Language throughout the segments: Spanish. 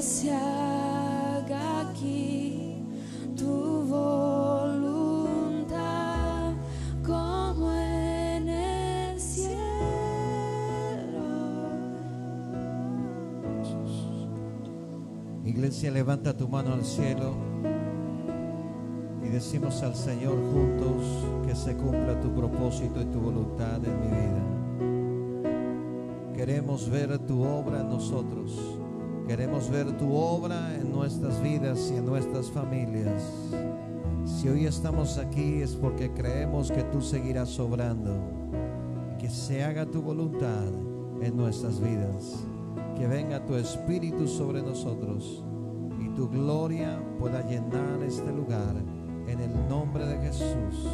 que se haga aquí tu voluntad como en el cielo. Iglesia, levanta tu mano al cielo y decimos al Señor juntos que se cumpla tu propósito y tu voluntad en mi vida. Queremos ver tu obra en nosotros. Queremos ver tu obra en nuestras vidas y en nuestras familias. Si hoy estamos aquí es porque creemos que tú seguirás obrando que se haga tu voluntad en nuestras vidas. Que venga tu espíritu sobre nosotros y tu gloria pueda llenar este lugar en el nombre de Jesús.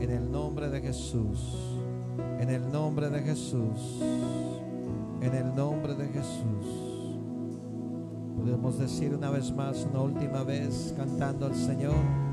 En el nombre de Jesús. En el nombre de Jesús. En el nombre de Jesús. Podemos decir una vez más, una última vez, cantando al Señor.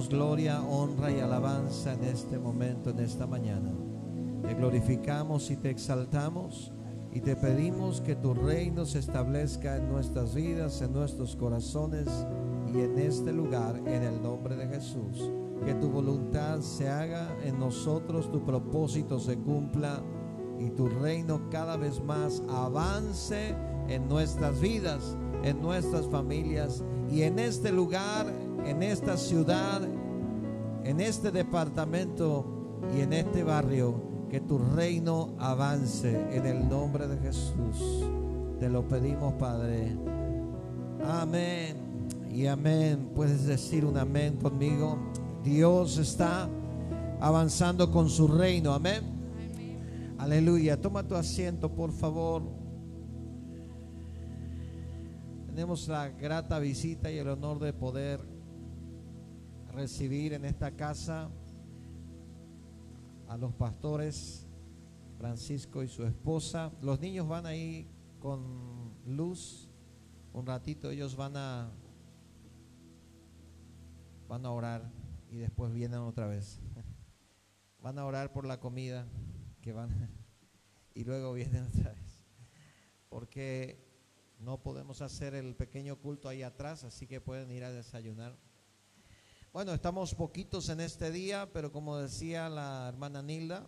Gloria, honra y alabanza en este momento, en esta mañana. Te glorificamos y te exaltamos y te pedimos que tu reino se establezca en nuestras vidas, en nuestros corazones y en este lugar, en el nombre de Jesús. Que tu voluntad se haga en nosotros, tu propósito se cumpla y tu reino cada vez más avance en nuestras vidas, en nuestras familias y en este lugar, en esta ciudad, en este departamento y en este barrio, que tu reino avance en el nombre de Jesús. Te lo pedimos, Padre. Amén y amén. Puedes decir un amén conmigo. Dios está avanzando con su reino. Amén. Aleluya. Toma tu asiento, por favor. Tenemos la grata visita y el honor de poder recibir en esta casa a los pastores Francisco y su esposa. Los niños van ahí con luz. Un ratito ellos van a van a orar y después vienen otra vez. Van a orar por la comida que van y luego vienen otra vez. Porque no podemos hacer el pequeño culto ahí atrás, así que pueden ir a desayunar. Bueno, estamos poquitos en este día, pero como decía la hermana Nilda,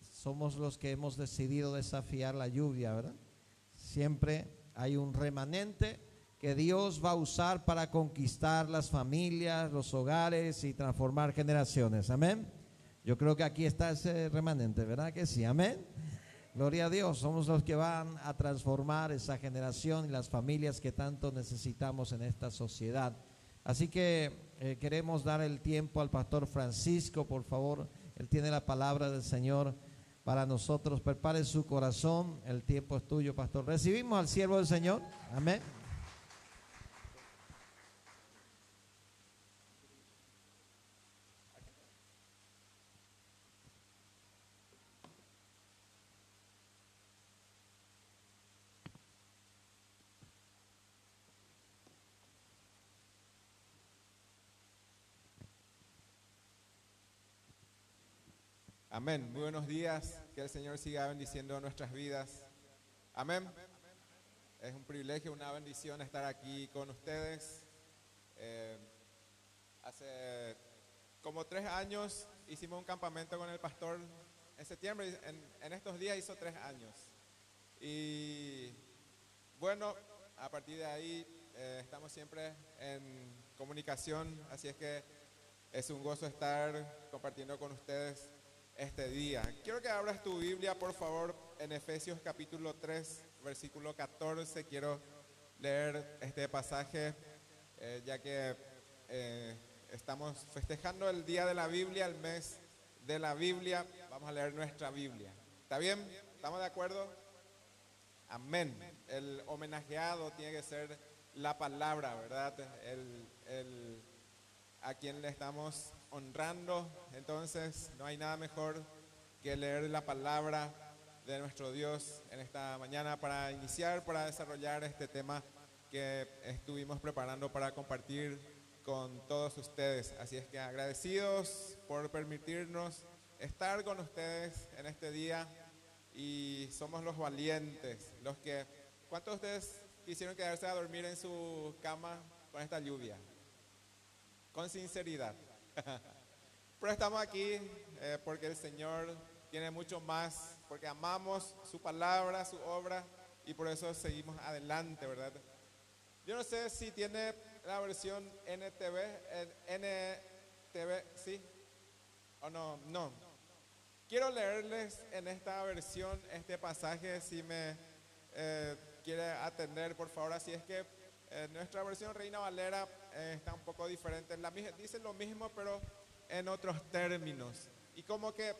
somos los que hemos decidido desafiar la lluvia, ¿verdad? Siempre hay un remanente que Dios va a usar para conquistar las familias, los hogares y transformar generaciones. Amén. Yo creo que aquí está ese remanente, ¿verdad que sí? Amén. Gloria a Dios, somos los que van a transformar esa generación y las familias que tanto necesitamos en esta sociedad. Así que eh, queremos dar el tiempo al pastor Francisco, por favor. Él tiene la palabra del Señor para nosotros. Prepare su corazón, el tiempo es tuyo, pastor. Recibimos al siervo del Señor. Amén. Amén. Muy buenos días. Que el Señor siga bendiciendo nuestras vidas. Amén. Es un privilegio, una bendición estar aquí con ustedes. Eh, hace como tres años hicimos un campamento con el pastor en septiembre. En, estos días hizo tres años. Y bueno, a partir de ahí eh, estamos siempre en comunicación. Así es que es un gozo estar compartiendo con ustedes este día. Quiero que abras tu Biblia, por favor, en Efesios capítulo 3, versículo 14. Quiero leer este pasaje, eh, ya que eh, estamos festejando el día de la Biblia, el mes de la Biblia. Vamos a leer nuestra Biblia. ¿Está bien? ¿Estamos de acuerdo? Amén. El homenajeado tiene que ser la palabra, ¿verdad? El, el, a quien le estamos honrando. Entonces, no hay nada mejor que leer la palabra de nuestro Dios en esta mañana para iniciar, para desarrollar este tema que estuvimos preparando para compartir con todos ustedes. Así es que agradecidos por permitirnos estar con ustedes en este día y somos los valientes, los que... ¿Cuántos de ustedes quisieron quedarse a dormir en su cama con esta lluvia? Con sinceridad. Pero estamos aquí eh, porque el Señor tiene mucho más, porque amamos su palabra, su obra y por eso seguimos adelante, ¿verdad? Yo no sé si tiene la versión NTV, NTV, ¿sí? ¿O no? No. Quiero leerles en esta versión este pasaje, si me eh, quiere atender, por favor, así es que eh, nuestra versión Reina Valera eh, está un poco diferente. La, dice lo mismo, pero en otros términos. Y como que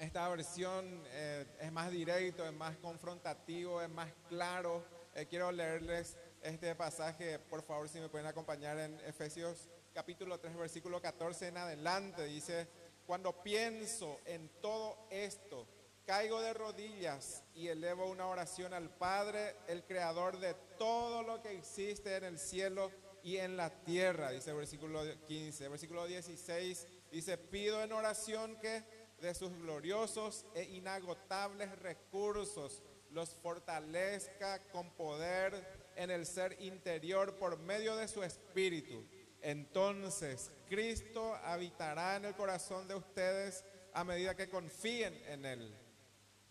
esta versión eh, es más directo, es más confrontativo, es más claro. Eh, quiero leerles este pasaje, por favor, si me pueden acompañar en Efesios capítulo 3, versículo 14 en adelante. Dice, cuando pienso en todo esto, caigo de rodillas y elevo una oración al Padre, el creador de todo lo que existe en el cielo y en la tierra, dice el versículo 15. Versículo 16 dice, pido en oración que de sus gloriosos e inagotables recursos los fortalezca con poder en el ser interior por medio de su espíritu. Entonces Cristo habitará en el corazón de ustedes a medida que confíen en Él.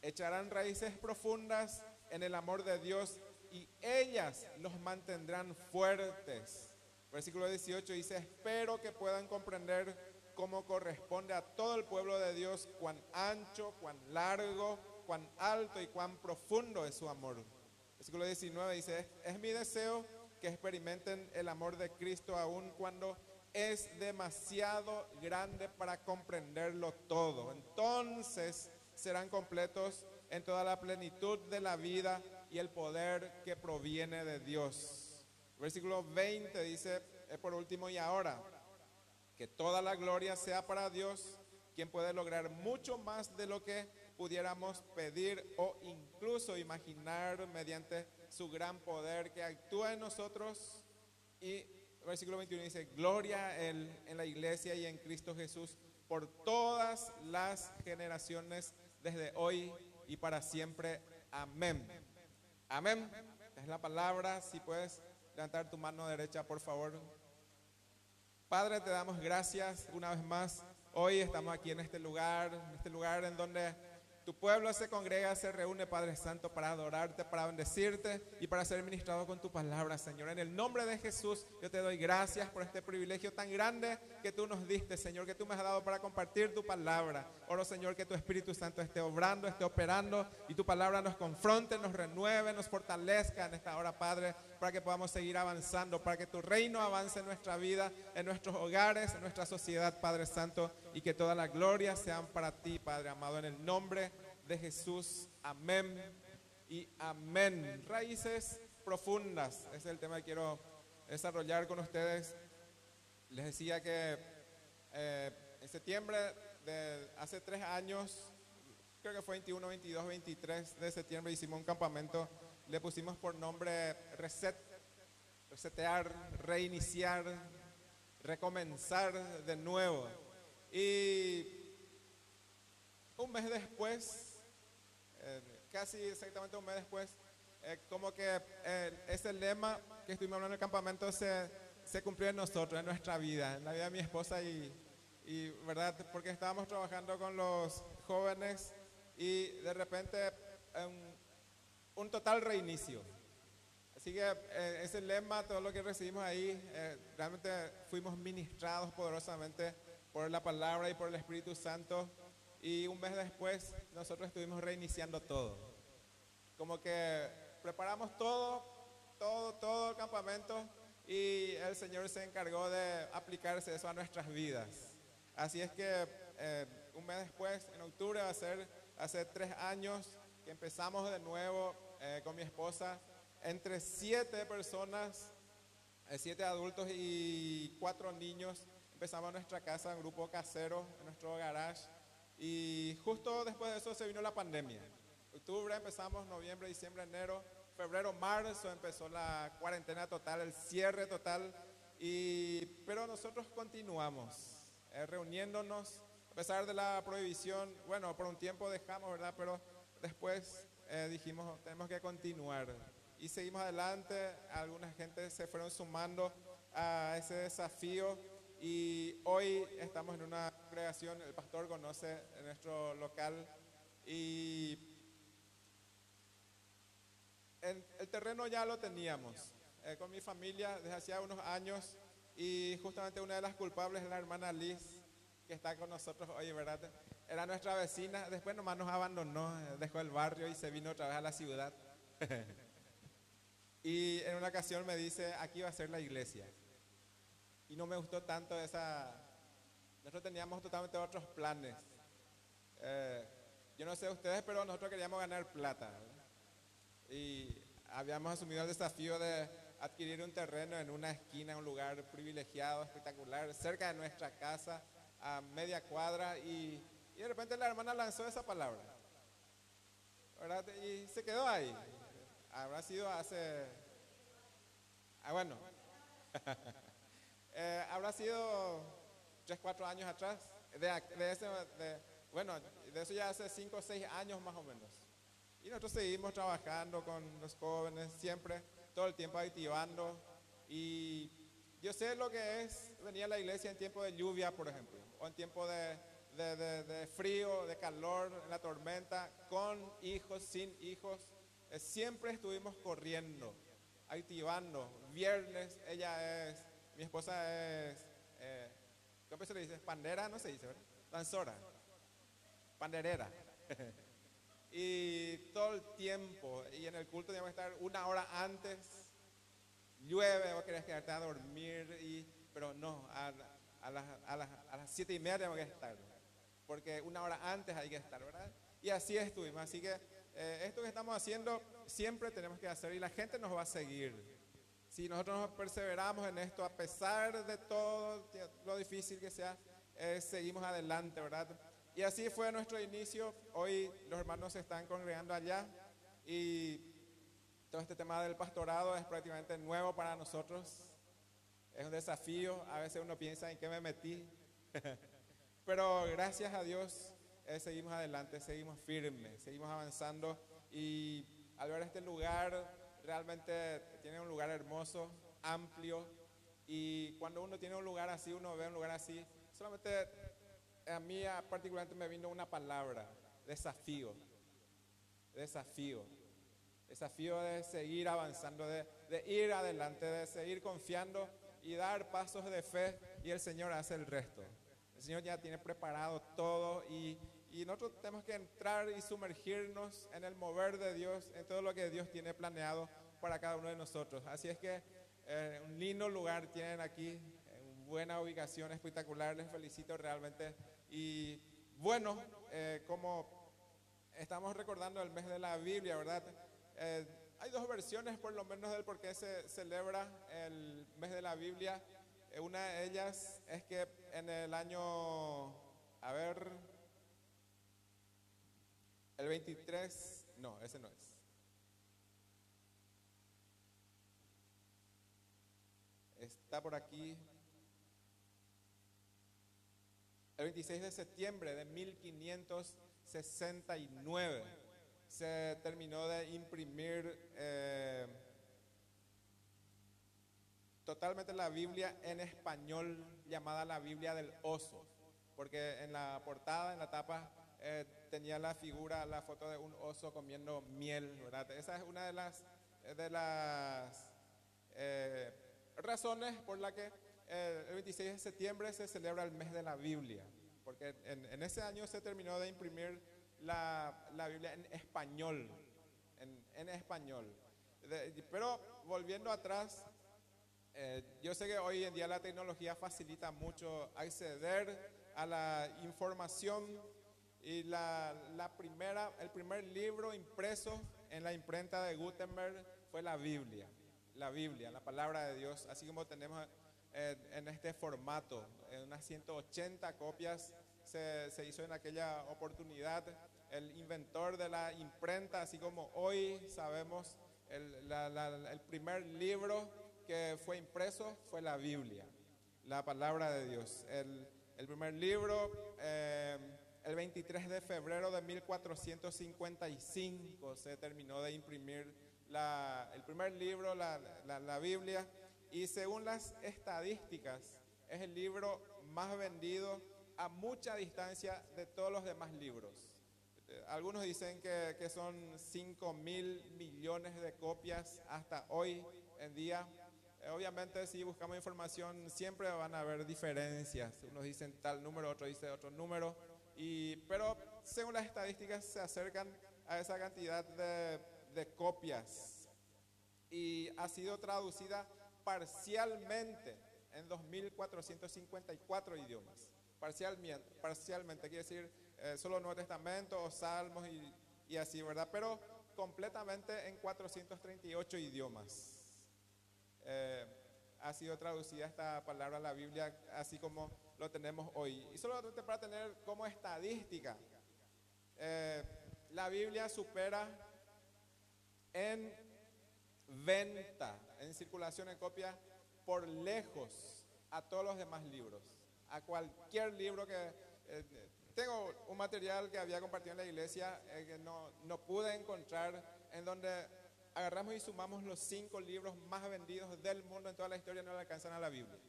Echarán raíces profundas en el amor de Dios y ellas los mantendrán fuertes. Versículo 18 dice, espero que puedan comprender cómo corresponde a todo el pueblo de Dios cuán ancho, cuán largo, cuán alto y cuán profundo es su amor. Versículo 19 dice, es mi deseo que experimenten el amor de Cristo aun cuando es demasiado grande para comprenderlo todo. Entonces serán completos en toda la plenitud de la vida y el poder que proviene de Dios. Versículo 20 dice, es por último y ahora, que toda la gloria sea para Dios, quien puede lograr mucho más de lo que pudiéramos pedir o incluso imaginar mediante su gran poder que actúa en nosotros. Y versículo 21 dice, gloria en la iglesia y en Cristo Jesús por todas las generaciones desde hoy y para siempre. Amén. Amén. Es la palabra. Si puedes levantar tu mano derecha, por favor. Padre, te damos gracias una vez más. Hoy estamos aquí en este lugar, en este lugar en donde tu pueblo se congrega, se reúne, Padre Santo, para adorarte, para bendecirte y para ser ministrado con tu palabra, Señor. En el nombre de Jesús, yo te doy gracias por este privilegio tan grande que tú nos diste, Señor, que tú me has dado para compartir tu palabra. Oro, Señor, que tu Espíritu Santo esté obrando, esté operando y tu palabra nos confronte, nos renueve, nos fortalezca en esta hora, Padre, para que podamos seguir avanzando, para que tu reino avance en nuestra vida, en nuestros hogares, en nuestra sociedad, Padre Santo, y que toda la gloria sean para ti, Padre amado, en el nombre de Jesús. Amén y amén. Raíces profundas es el tema que quiero desarrollar con ustedes. Les decía que eh, en septiembre de hace tres años, creo que fue 21, 22, 23 de septiembre, hicimos un campamento. Le pusimos por nombre Reset, resetear, reiniciar, recomenzar de nuevo. Y un mes después, eh, casi exactamente un mes después, eh, como que eh, ese lema que estuvimos hablando en el campamento se, cumplió en nosotros, en nuestra vida, en la vida de mi esposa y, verdad, porque estábamos trabajando con los jóvenes y de repente un, un total reinicio. Así que eh, ese lema, todo lo que recibimos ahí, eh, realmente fuimos ministrados poderosamente por la palabra y por el Espíritu Santo. Y un mes después nosotros estuvimos reiniciando todo. Como que preparamos todo, todo, todo el campamento y el Señor se encargó de aplicarse eso a nuestras vidas. Así es que eh, un mes después, en octubre, va a ser hace tres años que empezamos de nuevo eh, con mi esposa entre siete personas, eh, siete adultos y cuatro niños. Empezamos nuestra casa, un grupo casero, en nuestro garage. Y justo después de eso se vino la pandemia. Octubre empezamos, noviembre, diciembre, enero, febrero, marzo empezó la cuarentena total, el cierre total. Y, pero nosotros continuamos eh, reuniéndonos, a pesar de la prohibición. Bueno, por un tiempo dejamos, ¿verdad? Pero después eh, dijimos, tenemos que continuar y seguimos adelante. Alguna gente se fueron sumando a ese desafío y hoy estamos en una congregación, el pastor conoce nuestro local y el terreno ya lo teníamos eh, con mi familia desde hacía unos años y justamente una de las culpables es la hermana Liz que está con nosotros hoy, ¿verdad? Era nuestra vecina, después nomás nos abandonó, dejó el barrio y se vino otra vez a la ciudad. Y en una ocasión me dice, aquí va a ser la iglesia. Y no me gustó tanto esa... Nosotros teníamos totalmente otros planes. Eh, yo no sé ustedes, pero nosotros queríamos ganar plata. Y habíamos asumido el desafío de adquirir un terreno en una esquina, un lugar privilegiado, espectacular, cerca de nuestra casa, a media cuadra. Y, y de repente la hermana lanzó esa palabra. Y se quedó ahí. Habrá sido hace... Ah, bueno. Eh, habrá sido tres, cuatro años atrás. De, de ese, bueno, de eso ya hace cinco o seis años más o menos. Y nosotros seguimos trabajando con los jóvenes, siempre, todo el tiempo activando. Y yo sé lo que es venir a la iglesia en tiempo de lluvia, por ejemplo, o en tiempo de, de- de- frío, de calor, en la tormenta, con hijos, sin hijos. Eh, siempre estuvimos corriendo, activando. Viernes, ella es, mi esposa es, eh, ¿cómo se le dice? Pandera, no se dice, ¿verdad? Danzora, panderera. y todo el tiempo, y en el culto teníamos que estar una hora antes, llueve o querés quedarte a dormir, y, pero no, a, a las, a, las, a las siete y media tenemos que estar, porque una hora antes hay que estar, ¿verdad? Y así estuvimos, así que eh, esto que estamos haciendo siempre tenemos que hacer y la gente nos va a seguir. Si nosotros nos perseveramos en esto, a pesar de todo lo difícil que sea, eh, seguimos adelante, ¿verdad? Y así fue nuestro inicio. Hoy los hermanos se están congregando allá y todo este tema del pastorado es prácticamente nuevo para nosotros. Es un desafío. A veces uno piensa en qué me metí. Pero gracias a Dios eh, seguimos adelante, seguimos firmes, seguimos avanzando. Y al ver este lugar, realmente tiene un lugar hermoso, amplio. Y cuando uno tiene un lugar así, uno ve un lugar así, solamente a mí particularmente me vino una palabra, desafío, desafío, desafío de seguir avanzando, de, de ir adelante, de seguir confiando y dar pasos de fe y el Señor hace el resto. El Señor ya tiene preparado todo y, y nosotros tenemos que entrar y sumergirnos en el mover de Dios, en todo lo que Dios tiene planeado para cada uno de nosotros. Así es que eh, un lindo lugar tienen aquí, eh, buena ubicación, espectacular, les felicito realmente. Y bueno, eh, como estamos recordando el mes de la Biblia, ¿verdad? Eh, hay dos versiones por lo menos del por qué se celebra el mes de la Biblia. Una de ellas es que en el año, a ver, el 23, no, ese no es. Está por aquí. El 26 de septiembre de 1569 se terminó de imprimir eh, totalmente la Biblia en español llamada la Biblia del oso, porque en la portada, en la tapa, eh, tenía la figura, la foto de un oso comiendo miel, ¿verdad? Esa es una de las, de las eh, razones por la que eh, el 26 de septiembre se celebra el mes de la Biblia, porque en, en ese año se terminó de imprimir la, la Biblia en español, en, en español. De- pero volviendo atrás, eh, yo sé que hoy en día la tecnología facilita mucho acceder a la información y la, la primera, el primer libro impreso en la imprenta de Gutenberg fue la Biblia, la Biblia, la palabra de Dios, así como tenemos eh, en este formato, en unas 180 copias se, se hizo en aquella oportunidad. El inventor de la imprenta, así como hoy sabemos, el, la- la- el primer libro que fue impreso fue la Biblia, la palabra de Dios. El, el primer libro, eh, el 23 de febrero de 1455, se terminó de imprimir la- el primer libro, la, la- la Biblia, y según las estadísticas, es el libro más vendido a mucha distancia de todos los demás libros. Eh, Algunos dicen que, que son 5 mil millones de copias hasta hoy en día. Obviamente si buscamos información siempre van a haber diferencias. Unos dicen tal número, otros dicen otro número. Y, pero según las estadísticas se acercan a esa cantidad de, de copias. Y ha sido traducida parcialmente en 2.454 idiomas. Parcialmente, parcialmente quiere decir eh, solo Nuevo Testamento o Salmos y, y así, ¿verdad? Pero completamente en 438 idiomas. Eh, ha sido traducida esta palabra a la Biblia así como lo tenemos hoy. Y solo para tener como estadística, eh, la Biblia supera en venta, en circulación en copia, por lejos a todos los demás libros. A cualquier libro que... eh, tengo un material que había compartido en la iglesia eh, que no, no pude encontrar en donde agarramos y sumamos los cinco libros más vendidos del mundo en toda la historia no le alcanzan a la Biblia.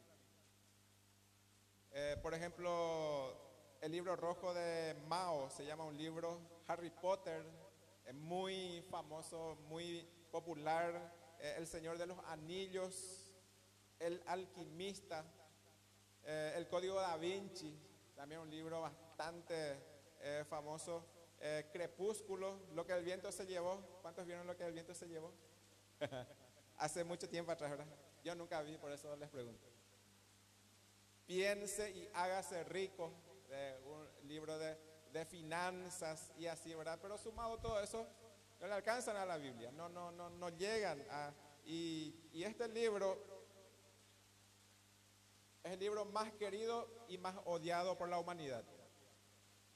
Eh, por ejemplo, el libro rojo de Mao se llama un libro Harry Potter, es muy famoso, muy popular. Eh, el Señor de los Anillos, El Alquimista, eh, El Código da Vinci, también un libro bastante famoso. Eh, Crepúsculo, Lo que el viento se llevó. ¿Cuántos vieron lo que el viento se llevó? Hace mucho tiempo atrás, ¿verdad? Yo nunca vi, por eso les pregunto. Piense y hágase rico, de un libro de, de finanzas y así, ¿verdad? Pero sumado todo eso, no le alcanzan a la Biblia, no, no, no, no llegan a... Y, y este libro es el libro más querido y más odiado por la humanidad.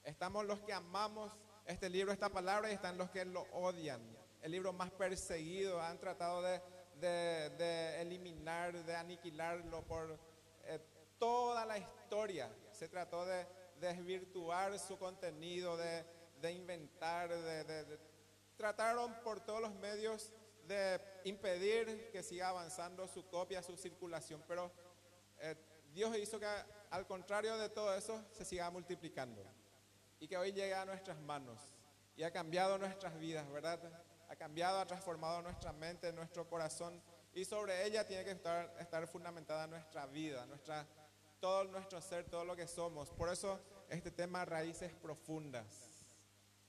Estamos los que amamos este libro, esta palabra, y están los que lo odian. El libro más perseguido, han tratado de, eliminar, de aniquilarlo por eh, toda la historia. Se trató de desvirtuar su contenido, de, inventar, de- trataron por todos los medios de impedir que siga avanzando su copia, su circulación, pero eh, Dios hizo que al contrario de todo eso se siga multiplicando y que hoy llegue a nuestras manos y ha cambiado nuestras vidas, ¿verdad? Ha cambiado, ha transformado nuestra mente, nuestro corazón y sobre ella tiene que estar, estar fundamentada nuestra vida, nuestra, todo nuestro ser, todo lo que somos. Por eso este tema raíces profundas.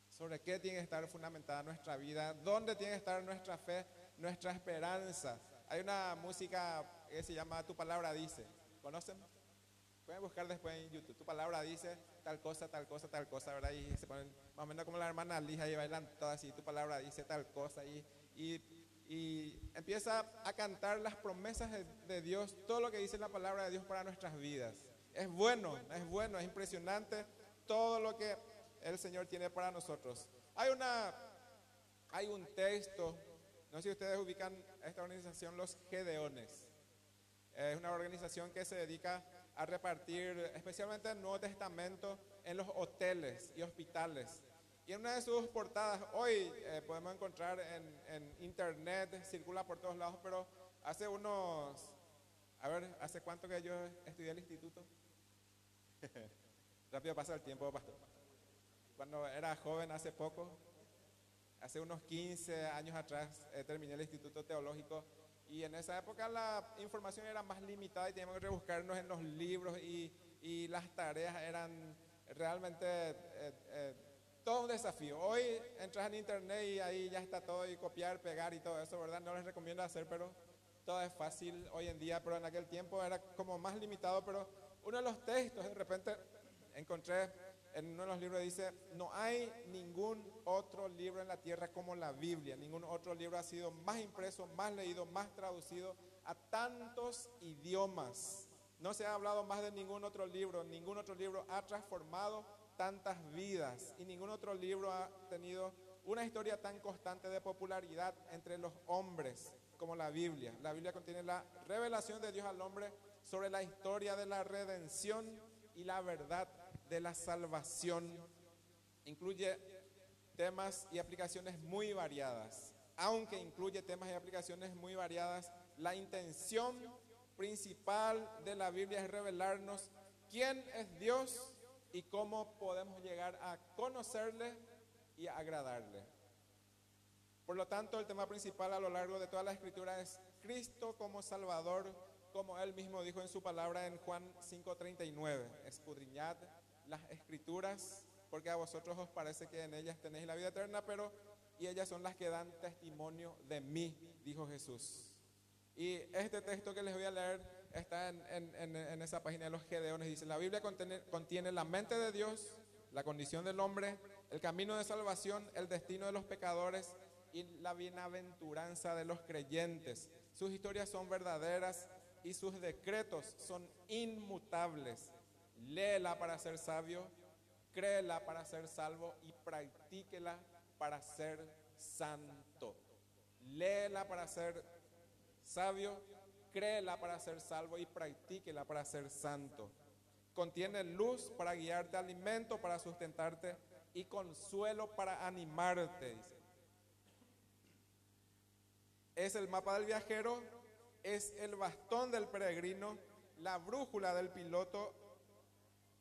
Sobre qué tiene que estar fundamentada nuestra vida, dónde tiene que estar nuestra fe, nuestra esperanza. Hay una música que se llama Tu palabra dice. ¿Conocen? Pueden buscar después en YouTube. Tu palabra dice tal cosa, tal cosa, tal cosa, ¿verdad? Y se ponen más o menos como la hermana Lija y bailan todas así. Tu palabra dice tal cosa. Y, y, y empieza a cantar las promesas de, de Dios, todo lo que dice la palabra de Dios para nuestras vidas. Es bueno, es bueno, es impresionante todo lo que el Señor tiene para nosotros. Hay una, hay un texto, no sé si ustedes ubican esta organización, los Gedeones. Es una organización que se dedica a repartir, especialmente el Nuevo Testamento, en los hoteles y hospitales. Y en una de sus portadas, hoy eh, podemos encontrar en, internet, circula por todos lados, pero hace unos, a ver, ¿hace cuánto que yo estudié el instituto? Rápido pasa el tiempo, pastor. Cuando era joven, hace poco, hace unos 15 años atrás, eh, terminé el instituto teológico y en esa época la información era más limitada y teníamos que rebuscarnos en los libros y, y las tareas eran realmente eh, eh, todo un desafío. Hoy entras en internet y ahí ya está todo y copiar, pegar y todo eso, ¿verdad? No les recomiendo hacer, pero todo es fácil hoy en día, pero en aquel tiempo era como más limitado, pero uno de los textos de repente encontré en uno de los libros dice, no hay ningún otro libro en la tierra como la Biblia, ningún otro libro ha sido más impreso, más leído, más traducido a tantos idiomas. No se ha hablado más de ningún otro libro, ningún otro libro ha transformado tantas vidas y ningún otro libro ha tenido una historia tan constante de popularidad entre los hombres como la Biblia. La Biblia contiene la revelación de Dios al hombre sobre la historia de la redención y la verdad de la salvación. Incluye temas y aplicaciones muy variadas. Aunque incluye temas y aplicaciones muy variadas, la intención principal de la Biblia es revelarnos quién es Dios y cómo podemos llegar a conocerle y a agradarle. Por lo tanto, el tema principal a lo largo de toda la escritura es Cristo como Salvador, como él mismo dijo en su palabra en Juan 5:39, escudriñad las escrituras, porque a vosotros os parece que en ellas tenéis la vida eterna, pero y ellas son las que dan testimonio de mí, dijo Jesús. Y este texto que les voy a leer está en, en- en- esa página de los Gedeones. Dice, la Biblia contiene, contiene la mente de Dios, la condición del hombre, el camino de salvación, el destino de los pecadores y la bienaventuranza de los creyentes. Sus historias son verdaderas y sus decretos son inmutables. Léela para ser sabio, créela para ser salvo y practíquela para ser santo. Léela para ser sabio, créela para ser salvo y practíquela para ser santo. Contiene luz para guiarte, alimento para sustentarte y consuelo para animarte. Es el mapa del viajero, es el bastón del peregrino, la brújula del piloto,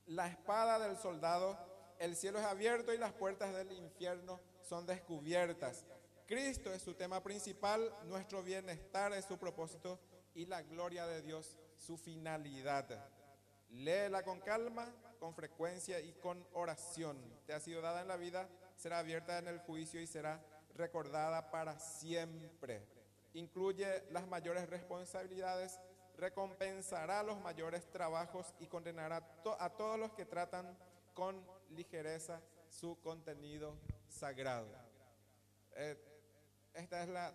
la espada del soldado, el cielo es abierto y las puertas del infierno son descubiertas. Cristo es su tema principal, nuestro bienestar es su propósito y la gloria de Dios su finalidad. Léela con calma, con frecuencia y con oración. Te ha sido dada en la vida, será abierta en el juicio y será recordada para siempre. Incluye las mayores responsabilidades, recompensará los mayores trabajos y condenará to- a todos los que tratan con ligereza su contenido sagrado. Eh, esta es la,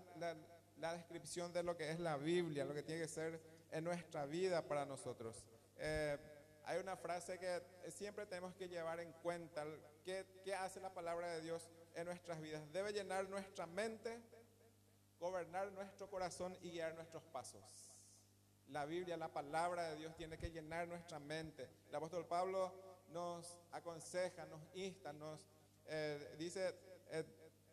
descripción de lo que es la Biblia, lo que tiene que ser en nuestra vida para nosotros. Eh, hay una frase que siempre tenemos que llevar en cuenta, ¿qué, qué hace la palabra de Dios en nuestras vidas? Debe llenar nuestra mente, gobernar nuestro corazón y guiar nuestros pasos. La Biblia, la palabra de Dios tiene que llenar nuestra mente. El apóstol Pablo nos aconseja, nos insta, nos eh, dice, eh,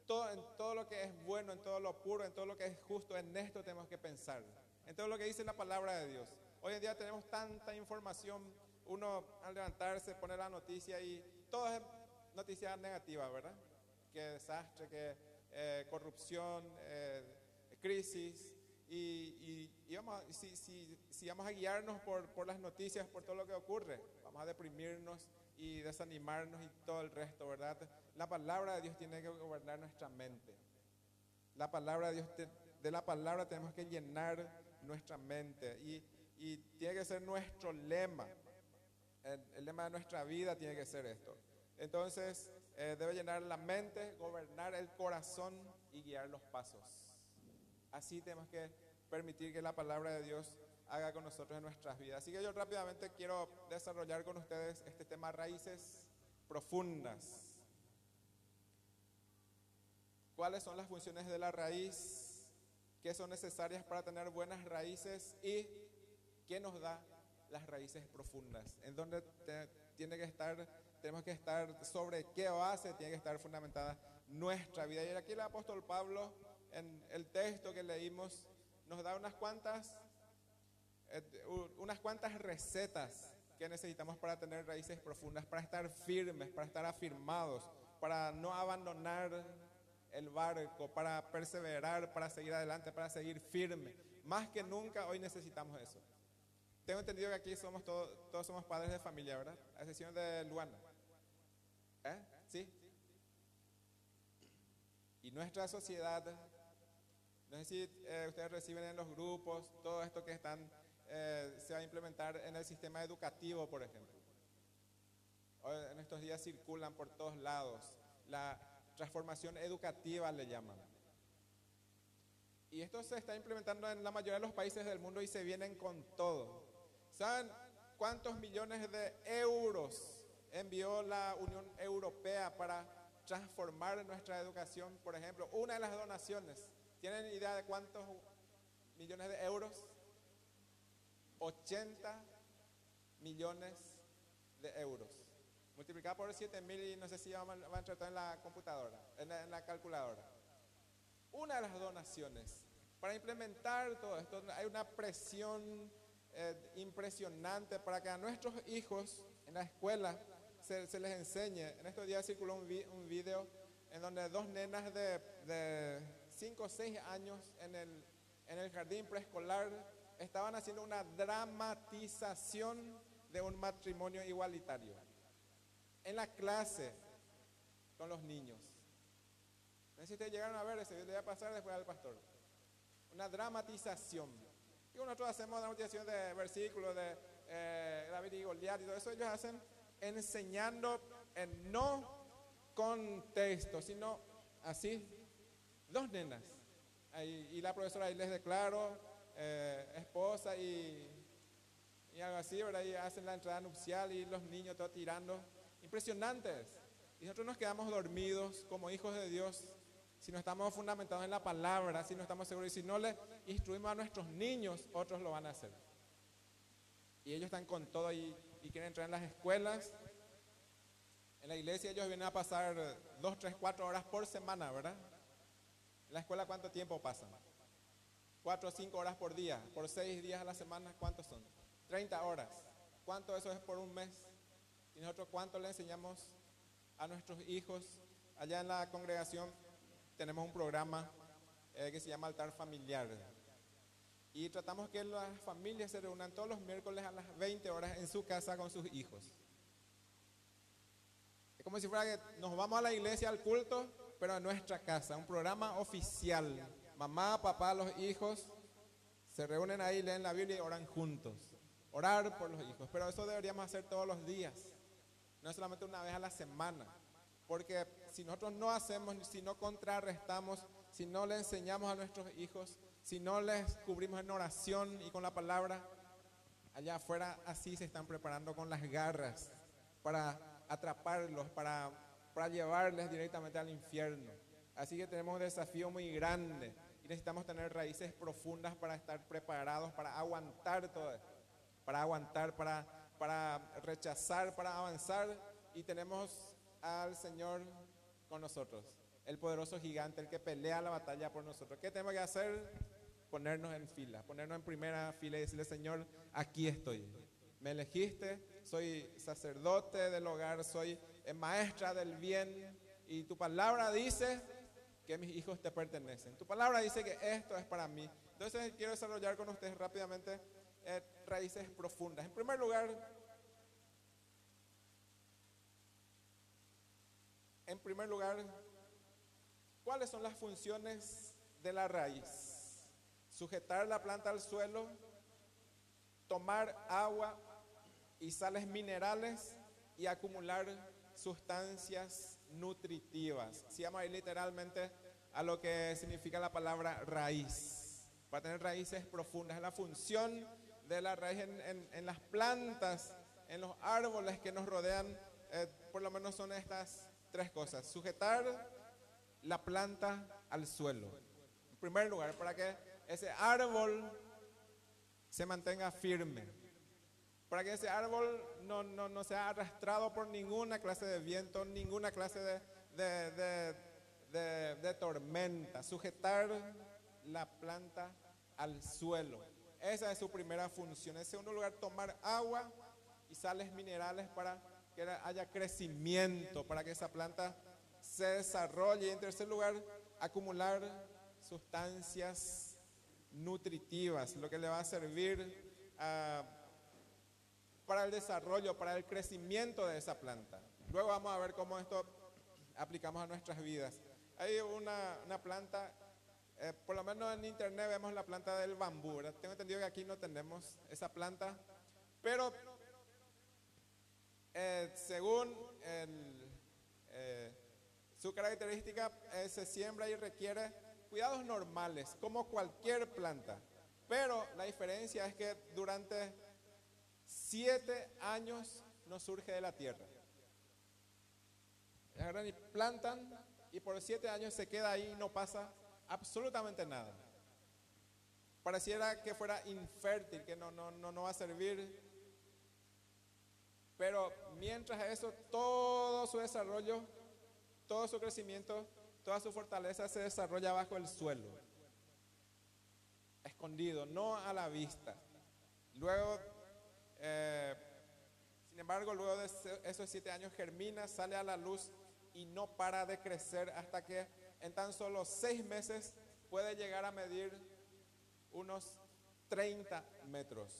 todo, en todo lo que es bueno, en todo lo puro, en todo lo que es justo, en esto tenemos que pensar. En todo lo que dice la palabra de Dios. Hoy en día tenemos tanta información, uno al levantarse pone la noticia y todo es noticia negativa, ¿verdad? Que desastre, que eh, corrupción, crisis. Y, y- vamos a- si, si- vamos a guiarnos por, las noticias, por todo lo que ocurre, vamos a deprimirnos y desanimarnos y todo el resto, ¿verdad? La palabra de Dios tiene que gobernar nuestra mente. La palabra de Dios, te- de la palabra tenemos que llenar nuestra mente y, y tiene que ser nuestro lema. el, el lema de nuestra vida tiene que ser esto. Entonces, eh, debe llenar la mente, gobernar el corazón y guiar los pasos. Así tenemos que permitir que la palabra de Dios haga con nosotros en nuestras vidas. Así que yo rápidamente quiero desarrollar con ustedes este tema raíces profundas. ¿Cuáles son las funciones de la raíz? ¿Qué son necesarias para tener buenas raíces? ¿Y qué nos da las raíces profundas? ¿En dónde tiene que estar? Tenemos que estar sobre qué base tiene que estar fundamentada nuestra vida. Y aquí el apóstol Pablo, en el texto que leímos, nos da unas cuantas eh, unas cuantas recetas que necesitamos para tener raíces profundas, para estar firmes, para estar afirmados, para no abandonar el barco, para perseverar, para seguir adelante, para seguir firme. Más que nunca hoy necesitamos eso. Tengo entendido que aquí somos todos, todos somos padres de familia, ¿verdad? A excepción de Luana. ¿Eh? ¿Sí? Y nuestra sociedad no sé si eh, ustedes reciben en los grupos todo esto que están, eh, se va a implementar en el sistema educativo, por ejemplo. Hoy, en estos días circulan por todos lados. La transformación educativa le llaman. Y esto se está implementando en la mayoría de los países del mundo y se vienen con todo. ¿Saben cuántos millones de euros envió la Unión Europea para transformar nuestra educación? Por ejemplo, una de las donaciones. ¿Tienen idea de cuántos millones de euros? 80 millones de euros. Multiplicado por 7 mil y no sé si van a entrar todo en la computadora, en la, calculadora. Una de las donaciones. Para implementar todo esto hay una presión eh, impresionante para que a nuestros hijos en la escuela se, les enseñe. En estos días circuló un, vi- un video en donde dos nenas de 5 o 6 años en el, en el jardín preescolar estaban haciendo una dramatización de un matrimonio igualitario. En la clase con los niños. No sé si ustedes llegaron a ver ese video, le voy a pasar después al pastor. Una dramatización. Y nosotros hacemos dramatización de versículos de eh, David y Goliat y todo eso. Ellos hacen enseñando en no contexto, sino así. Dos nenas. Y la profesora ahí les declaro eh, esposa y, y algo así, ¿verdad? Y hacen la entrada nupcial y los niños todos tirando. Impresionantes. Y nosotros nos quedamos dormidos como hijos de Dios si no estamos fundamentados en la palabra, si no estamos seguros y si no le instruimos a nuestros niños, otros lo van a hacer. Y ellos están con todo y, y quieren entrar en las escuelas. En la iglesia ellos vienen a pasar dos, tres, cuatro horas por semana, ¿verdad? En la escuela cuánto tiempo pasan? Cuatro o cinco horas por día, por seis días a la semana, ¿cuántos son? 30 horas. ¿Cuánto eso es por un mes? ¿Y nosotros cuánto le enseñamos a nuestros hijos? Allá en la congregación tenemos un programa eh, que se llama Altar Familiar. Y tratamos que las familias se reúnan todos los miércoles a las 20 horas en su casa con sus hijos. Es como si fuera que nos vamos a la iglesia, al culto, pero en nuestra casa, un programa oficial. Mamá, papá, los hijos se reúnen ahí, leen la Biblia y oran juntos. Orar por los hijos. Pero eso deberíamos hacer todos los días, no solamente una vez a la semana. Porque si nosotros no hacemos, si no contrarrestamos, si no le enseñamos a nuestros hijos, si no les cubrimos en oración y con la palabra, allá afuera así se están preparando con las garras para atraparlos, para, para llevarles directamente al infierno. Así que tenemos un desafío muy grande y necesitamos tener raíces profundas para estar preparados, para aguantar todo esto, para aguantar, para, para rechazar, para avanzar y tenemos al Señor con nosotros, el poderoso gigante, el que pelea la batalla por nosotros. ¿Qué tenemos que hacer? Ponernos en fila, ponernos en primera fila y decirle, Señor, aquí estoy. Me elegiste, soy sacerdote del hogar, soy eh, maestra del bien y tu palabra dice que mis hijos te pertenecen. Tu palabra dice que esto es para mí. Entonces quiero desarrollar con ustedes rápidamente eh, raíces profundas. En primer lugar, En primer lugar, ¿cuáles son las funciones de la raíz? Sujetar la planta al suelo, tomar agua, y sales minerales y acumular sustancias nutritivas. Si vamos a ir literalmente a lo que significa la palabra raíz. Para tener raíces profundas. Es la función de la raíz en las plantas, en los árboles que nos rodean. eh, por lo menos son estas tres cosas. Sujetar la planta al suelo. En primer lugar, para que ese árbol se mantenga firme. Para que ese árbol no, no, no sea arrastrado por ninguna clase de viento, ninguna clase de, de, de- de- tormenta. Sujetar la planta al suelo. Esa es su primera función. En segundo lugar, tomar agua y sales minerales para que haya crecimiento, para que esa planta se desarrolle. Y en tercer lugar, acumular sustancias nutritivas, lo que le va a servir ah, para el desarrollo, para el crecimiento de esa planta. Luego vamos a ver cómo esto aplicamos a nuestras vidas. Hay una, una planta, eh, por lo menos en internet vemos la planta del bambú. ¿verdad? Tengo entendido que aquí no tenemos esa planta, pero eh, según el, eh, su característica, eh, se siembra y requiere cuidados normales, como cualquier planta. Pero la diferencia es que durante siete años no surge de la tierra. Agarran y plantan y por siete años se queda ahí y no pasa absolutamente nada. Pareciera que fuera infértil, que no, no, no, no va a servir. Pero mientras eso, todo su desarrollo, todo su crecimiento, toda su fortaleza se desarrolla bajo el suelo, escondido, no a la vista. Luego, eh, sin embargo, luego de esos siete años germina, sale a la luz y no para de crecer hasta que en tan solo seis meses puede llegar a medir unos 30 metros.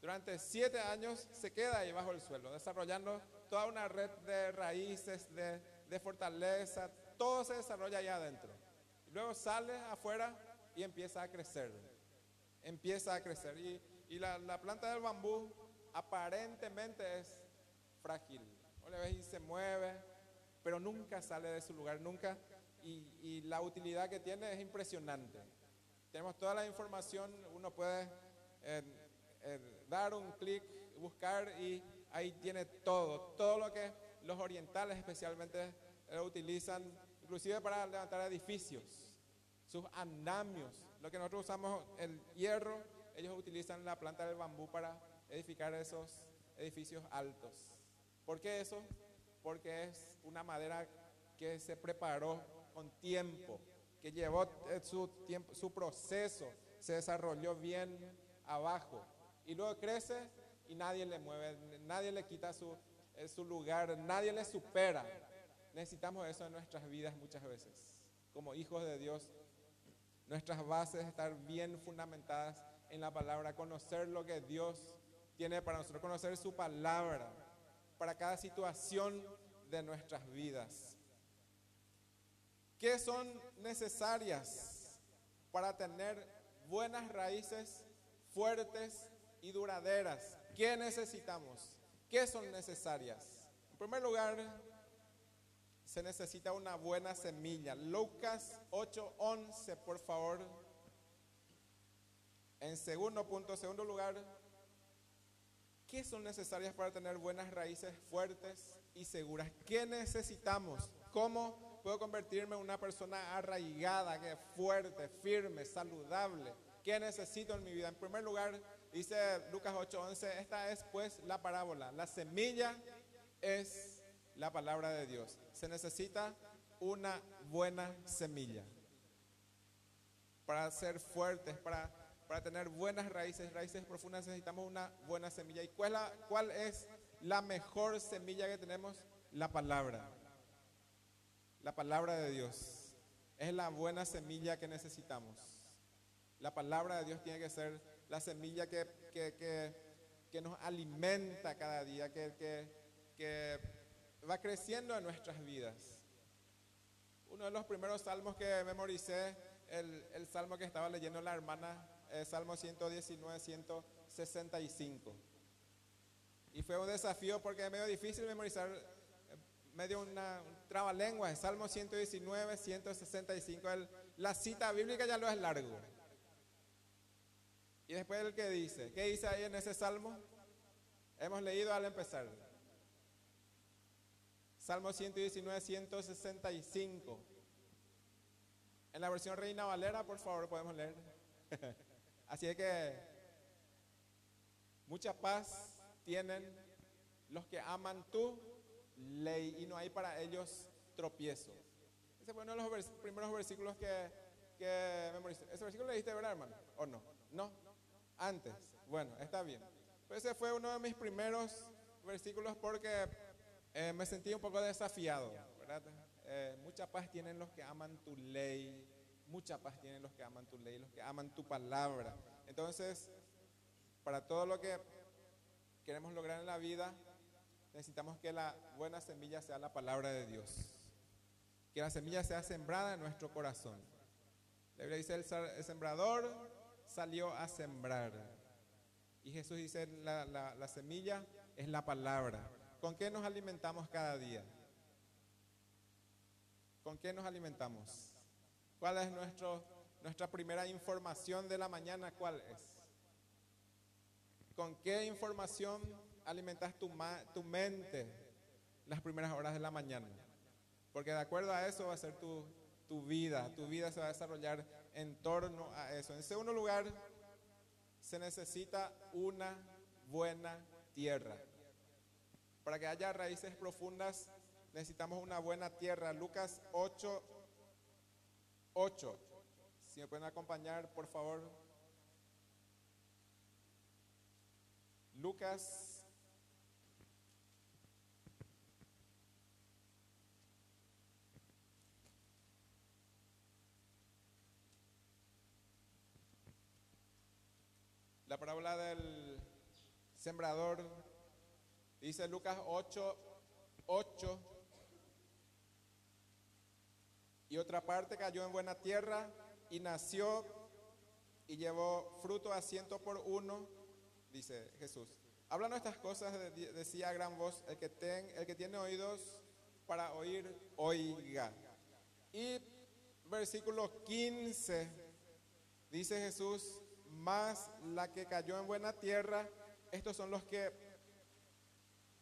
Durante siete años se queda ahí bajo el suelo, desarrollando toda una red de raíces, de, de fortaleza, todo se desarrolla ahí adentro. Luego sale afuera y empieza a crecer, empieza a crecer. Y, y la, la planta del bambú aparentemente es frágil. O le ves y se mueve, pero nunca sale de su lugar, nunca. Y, y la utilidad que tiene es impresionante. Tenemos toda la información, uno puede eh, eh, dar un clic, buscar y ahí tiene todo, todo lo que los orientales especialmente eh, utilizan, inclusive para levantar edificios, sus andamios, lo que nosotros usamos el hierro, ellos utilizan la planta del bambú para edificar esos edificios altos. ¿Por qué eso? Porque es una madera que se preparó con tiempo, que llevó eh, su, tiempo, su proceso, se desarrolló bien abajo y luego crece y nadie le mueve, nadie le quita su, eh, su lugar, nadie le supera. Necesitamos eso en nuestras vidas muchas veces. Como hijos de Dios, nuestras bases estar bien fundamentadas en la palabra, conocer lo que Dios tiene para nosotros, conocer su palabra para cada situación de nuestras vidas. ¿Qué son necesarias para tener buenas raíces fuertes y duraderas? ¿Qué necesitamos? ¿Qué son necesarias? En primer lugar, se necesita una buena semilla. Lucas 8:11, por favor. En segundo punto, segundo lugar, ¿qué son necesarias para tener buenas raíces fuertes y seguras? ¿Qué necesitamos? ¿Cómo puedo convertirme en una persona arraigada, que fuerte, firme, saludable? ¿Qué necesito en mi vida? En primer lugar, dice Lucas 8:11, esta es pues la parábola. La semilla es la palabra de Dios. Se necesita una buena semilla para ser fuertes, para, para tener buenas raíces, raíces profundas, necesitamos una buena semilla. ¿Y cuál, es la mejor semilla que tenemos? La palabra. La palabra de Dios. Es la buena semilla que necesitamos. La palabra de Dios tiene que ser la semilla que, nos alimenta cada día, que, va creciendo en nuestras vidas. Uno de los primeros salmos que memoricé, el salmo que estaba leyendo la hermana, eh, Salmo 119, 165. Y fue un desafío porque es medio difícil memorizar, eh, medio una un trabalengua. Salmo 119, 165, el- la cita bíblica ya lo es largo. Y después el que dice, ¿qué dice ahí en ese salmo? Hemos leído al empezar. Salmo 119, 165. En la versión Reina Valera, por favor, podemos leer. Así es que mucha paz tienen los que aman tu ley y no hay para ellos tropiezo. Ese fue uno de los vers- primeros versículos que, que memoricé. ¿Ese versículo lo leíste, verdad, hermano? ¿O no? ¿No? Antes. Bueno, está bien. Ese fue uno de mis primeros versículos porque eh, me sentí un poco desafiado, ¿verdad? Eh, mucha paz tienen los que aman tu ley, mucha paz tienen los que aman tu ley, los que aman tu palabra. Entonces, para todo lo que queremos lograr en la vida, necesitamos que la buena semilla sea la palabra de Dios. Que la semilla sea sembrada en nuestro corazón. La Biblia dice, el, sembrador salió a sembrar. Y Jesús dice, la- la semilla es la palabra. ¿Con qué nos alimentamos cada día? ¿Con qué nos alimentamos? ¿Cuál es nuestro, nuestra primera información de la mañana? ¿Cuál es? ¿Con qué información alimentas tu, ma- tu mente las primeras horas de la mañana? Porque de acuerdo a eso va a ser tu, tu vida. Tu vida se va a desarrollar en torno a eso. En segundo lugar, se necesita una buena tierra. Para que haya raíces profundas, necesitamos una buena tierra. Lucas 8, 8. Si me pueden acompañar, por favor. Lucas La parábola del sembrador dice Lucas 8, 8. Y otra parte cayó en buena tierra y nació y llevó fruto a ciento por uno, dice Jesús. Hablando estas cosas, de- decía gran voz, el que, ten- el que tiene oídos para oír, oiga. Y versículo 15, dice Jesús, más la que cayó en buena tierra, estos son los que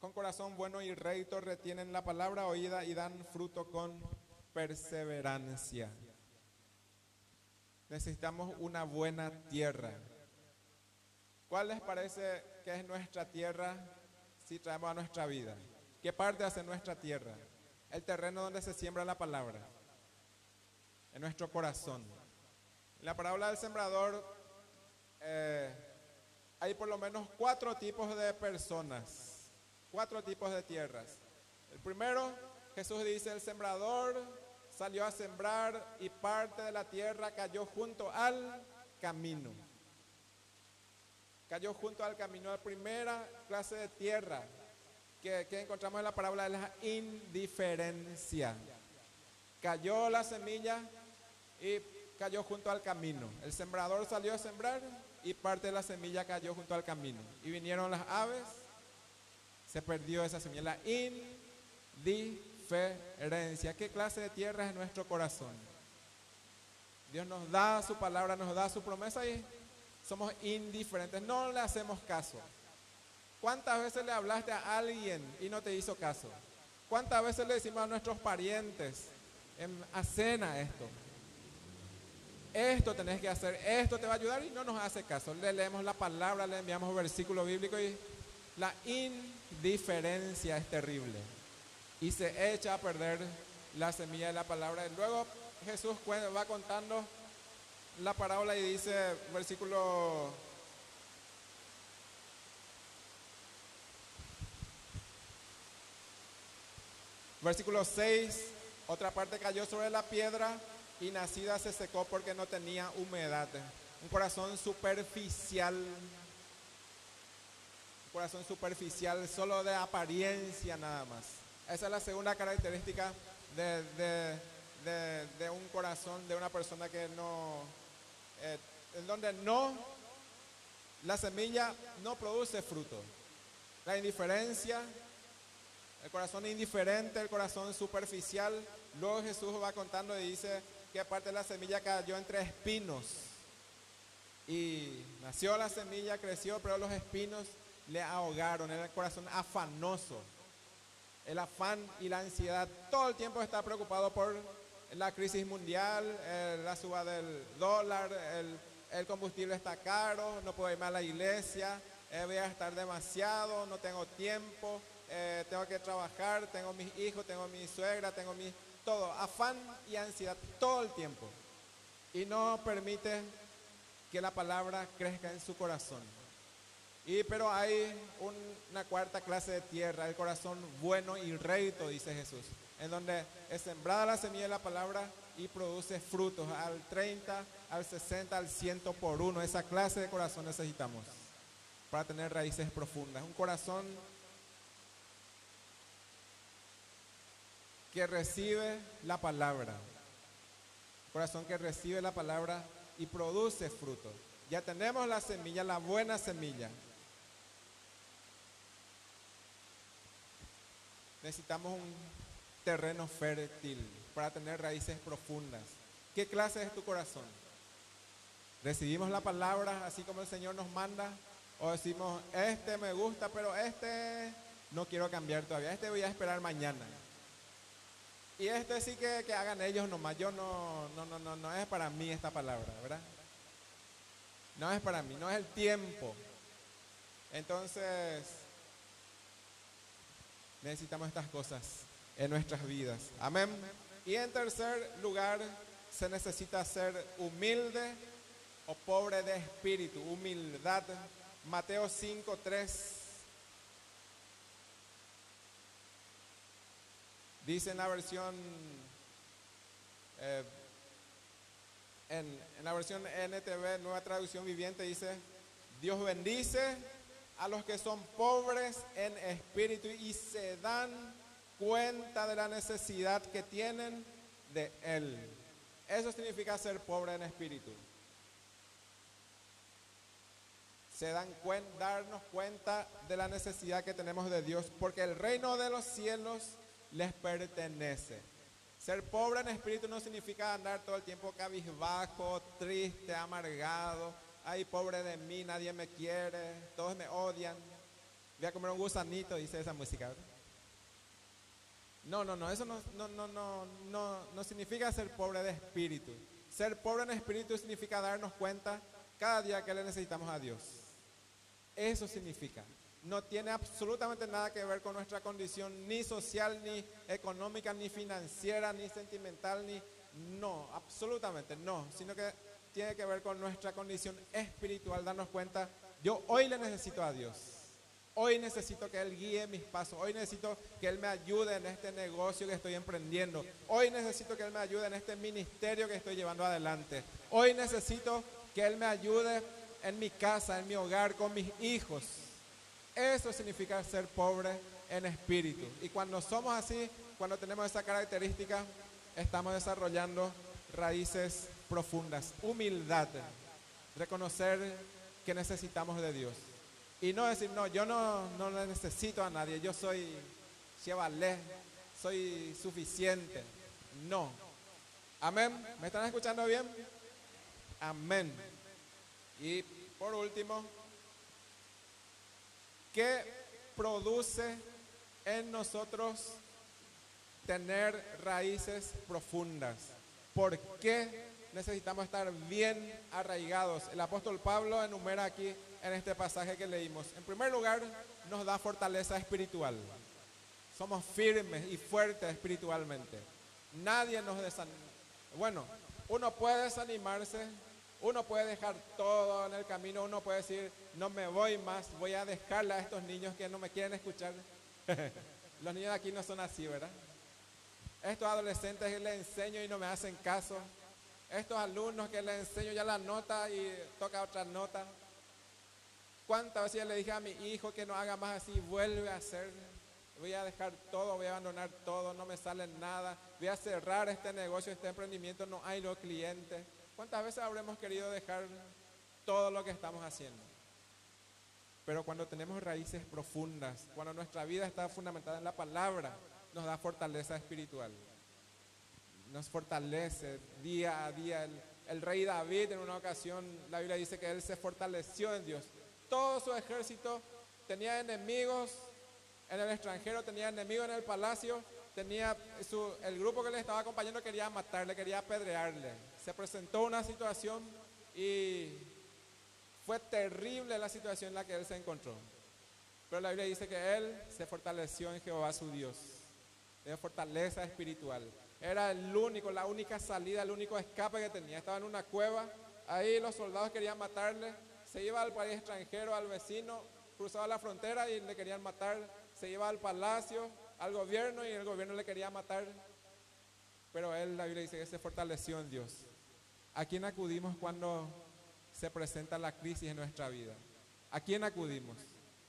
con corazón bueno y recto retienen la palabra oída y dan fruto con perseverancia. Necesitamos una buena tierra. ¿Cuál les parece que es nuestra tierra si traemos a nuestra vida? ¿Qué parte hace nuestra tierra? El terreno donde se siembra la palabra. En nuestro corazón. En la parábola del sembrador eh, hay por lo menos cuatro tipos de personas, cuatro tipos de tierras. El primero, Jesús dice, el sembrador salió a sembrar y parte de la tierra cayó junto al camino. Cayó junto al camino. La primera clase de tierra que, que encontramos en la parábola es la indiferencia. Cayó la semilla y cayó junto al camino. El sembrador salió a sembrar y parte de la semilla cayó junto al camino. Y vinieron las aves, se perdió esa semilla. La indiferencia. ¿Qué clase de tierra es nuestro corazón? Dios nos da su palabra, nos da su promesa y somos indiferentes. No le hacemos caso. ¿Cuántas veces le hablaste a alguien y no te hizo caso? ¿Cuántas veces le decimos a nuestros parientes, en, a cena esto? Esto tenés que hacer, esto te va a ayudar y no nos hace caso. Le leemos la palabra, le enviamos versículo bíblico y la indiferencia es terrible. Y se echa a perder la semilla de la palabra. Y luego Jesús va contando la parábola y dice, versículo Versículo 6, otra parte cayó sobre la piedra y nacida se secó porque no tenía humedad. Un corazón superficial. Un corazón superficial, solo de apariencia nada más. Esa es la segunda característica de, de- de- un corazón, de una persona que no, eh, en donde no, la semilla no produce fruto. la indiferencia, el corazón indiferente, el corazón superficial. Luego Jesús va contando y dice que parte de la semilla cayó entre espinos. Y nació la semilla, creció, pero los espinos le ahogaron. Era el corazón afanoso. El afán y la ansiedad. Todo el tiempo está preocupado por la crisis mundial, eh, la suba del dólar, el, combustible está caro, no puedo irme a la iglesia, eh, voy a estar demasiado, no tengo tiempo, eh, tengo que trabajar, tengo mis hijos, tengo mi suegra, tengo mi... Todo, afán y ansiedad todo el tiempo. Y no permite que la palabra crezca en su corazón. Y pero hay un- una cuarta clase de tierra, el corazón bueno y recto, dice Jesús, en donde es sembrada la semilla de la palabra y produce frutos al 30, al 60, al 100 por uno. Esa clase de corazón necesitamos para tener raíces profundas. Un corazón que recibe la palabra. Un corazón que recibe la palabra y produce fruto. Ya tenemos la semilla, la buena semilla. Necesitamos un terreno fértil para tener raíces profundas. ¿Qué clase es tu corazón? ¿Recibimos la palabra así como el Señor nos manda? ¿O decimos, este me gusta, pero este no quiero cambiar todavía, este voy a esperar mañana? Y este sí que, que hagan ellos nomás, yo no, no, no, no, no es para mí esta palabra, ¿verdad? No es para mí, no es el tiempo. Entonces, necesitamos estas cosas en nuestras vidas. Amén. Y en tercer lugar, se necesita ser humilde o pobre de espíritu. Humildad. Mateo 5, 3. Dice en la versión, eh, en, en la versión NTV, nueva traducción viviente, dice, Dios bendice a los que son pobres en espíritu y se dan cuenta de la necesidad que tienen de Él. Eso significa ser pobre en espíritu. Se dan cuenta, darnos cuenta de la necesidad que tenemos de Dios, porque el reino de los cielos les pertenece. Ser pobre en espíritu no significa andar todo el tiempo cabizbajo, triste, amargado. Ay, pobre de mí, nadie me quiere, todos me odian. Voy a comer un gusanito, dice esa música. No, no, no, eso no, no, no, no, no, no significa ser pobre de espíritu. Ser pobre en espíritu significa darnos cuenta cada día que le necesitamos a Dios. Eso significa. No tiene absolutamente nada que ver con nuestra condición ni social, ni económica, ni financiera, ni sentimental, ni... No, absolutamente no. Sino que tiene que ver con nuestra condición espiritual, darnos cuenta, yo hoy le necesito a Dios. Hoy necesito que Él guíe mis pasos. Hoy necesito que Él me ayude en este negocio que estoy emprendiendo. Hoy necesito que Él me ayude en este ministerio que estoy llevando adelante. Hoy necesito que Él me ayude en mi casa, en mi hogar, con mis hijos. Eso significa ser pobre en espíritu. Y cuando somos así, cuando tenemos esa característica, estamos desarrollando raíces profundas. Humildad. Reconocer que necesitamos de Dios. Y no decir, no, yo no, no necesito a nadie, yo soy chevalé, soy suficiente. No. Amén. ¿Me están escuchando bien? Amén. Y por último, ¿qué produce en nosotros tener raíces profundas? ¿Por qué necesitamos estar bien arraigados? El apóstol Pablo enumera aquí en este pasaje que leímos. En primer lugar, nos da fortaleza espiritual. Somos firmes y fuertes espiritualmente. Nadie nos desanima. Bueno, uno puede desanimarse, uno puede dejar todo en el camino, uno puede decir, no me voy más, voy a dejarle a estos niños que no me quieren escuchar. Los niños de aquí no son así, ¿verdad? Estos adolescentes les enseño y no me hacen caso. Estos alumnos que les enseño ya la nota y toca otra nota. ¿Cuántas veces le dije a mi hijo que no haga más así? Vuelve a hacer. Voy a dejar todo, voy a abandonar todo, no me sale nada. Voy a cerrar este negocio, este emprendimiento, no hay los clientes. ¿Cuántas veces habremos querido dejar todo lo que estamos haciendo? Pero cuando tenemos raíces profundas, cuando nuestra vida está fundamentada en la palabra, nos da fortaleza espiritual. Nos fortalece día a día. El, rey David en una ocasión, la Biblia dice que él se fortaleció en Dios. Todo su ejército tenía enemigos en el extranjero, tenía enemigos en el palacio, tenía su, el grupo que le estaba acompañando quería matarle, quería apedrearle. Se presentó una situación y fue terrible la situación en la que él se encontró. Pero la Biblia dice que él se fortaleció en Jehová su Dios. De fortaleza espiritual. Era el único, la única salida, el único escape que tenía. Estaba en una cueva. Ahí los soldados querían matarle. Se iba al país extranjero, al vecino, cruzaba la frontera y le querían matar. Se iba al palacio, al gobierno y el gobierno le quería matar. Pero él, la Biblia dice que se fortaleció en Dios. ¿A quién acudimos cuando se presenta la crisis en nuestra vida? ¿A quién acudimos?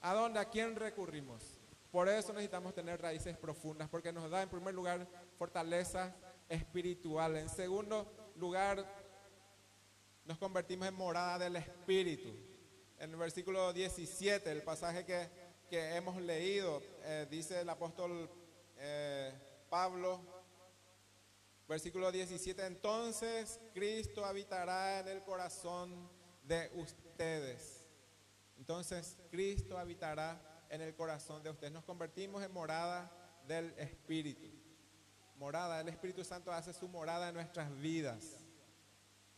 ¿A dónde? ¿A quién recurrimos? Por eso necesitamos tener raíces profundas, porque nos da en primer lugar fortaleza espiritual. En segundo lugar, nos convertimos en morada del Espíritu. En el versículo 17, el pasaje que, que hemos leído, eh, dice el apóstol eh, Pablo, versículo 17, entonces Cristo habitará en el corazón de ustedes. Entonces Cristo habitará en el corazón de ustedes. Nos convertimos en morada del Espíritu. Morada, el Espíritu Santo hace su morada en nuestras vidas.